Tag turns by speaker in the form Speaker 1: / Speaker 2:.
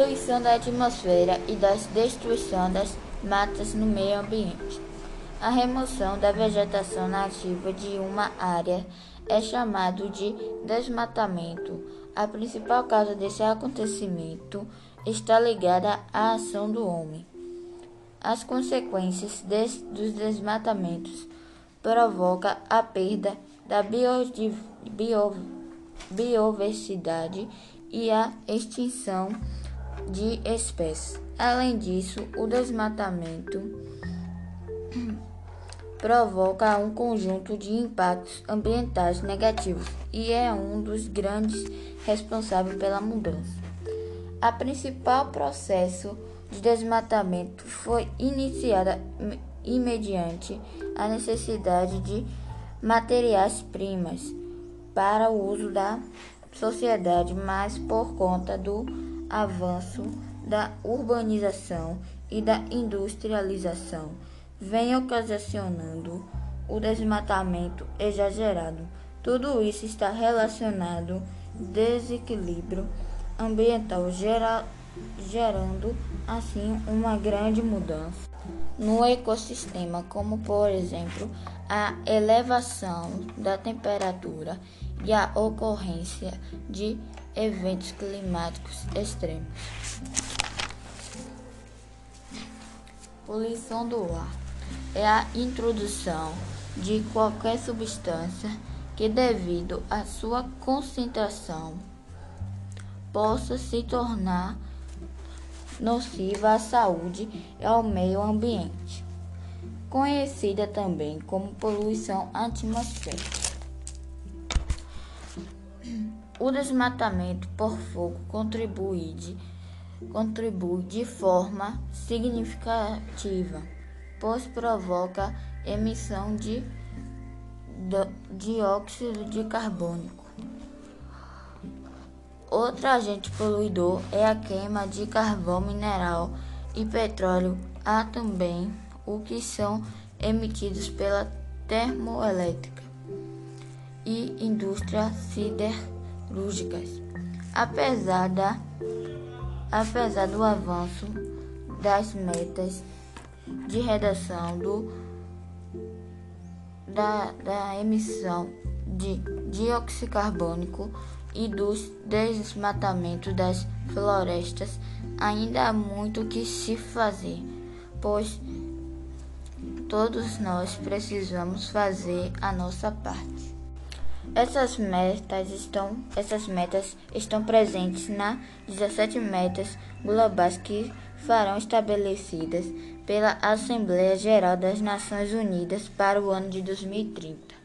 Speaker 1: poluição da atmosfera e da destruição das matas no meio ambiente. A remoção da vegetação nativa de uma área é chamado de desmatamento. A principal causa desse acontecimento está ligada à ação do homem. As consequências des, dos desmatamentos provocam a perda da biodiversidade e a extinção de espécies. Além disso, o desmatamento provoca um conjunto de impactos ambientais negativos e é um dos grandes responsáveis pela mudança. A principal processo de desmatamento foi iniciada imediante a necessidade de materiais-primas para o uso da sociedade, mas por conta do avanço da urbanização e da industrialização, vem ocasionando o desmatamento exagerado. Tudo isso está relacionado desequilíbrio ambiental, gera, gerando assim uma grande mudança no ecossistema, como por exemplo a elevação da temperatura e a ocorrência de eventos climáticos extremos. Poluição do ar é a introdução de qualquer substância que, devido à sua concentração, possa se tornar nociva à saúde e ao meio ambiente, conhecida também como poluição atmosférica. O desmatamento por fogo contribui de, contribui de forma significativa, pois provoca emissão de dióxido de carbono Outro agente poluidor é a queima de carvão mineral e petróleo. Há também o que são emitidos pela termoelétrica e indústrias siderúrgicas. Apesar, da, apesar do avanço das metas de redução do, da, da emissão de dióxido carbônico, e dos desmatamentos das florestas, ainda há muito que se fazer, pois todos nós precisamos fazer a nossa parte. Essas metas estão, essas metas estão presentes nas 17 metas globais que farão estabelecidas pela Assembleia Geral das Nações Unidas para o ano de 2030.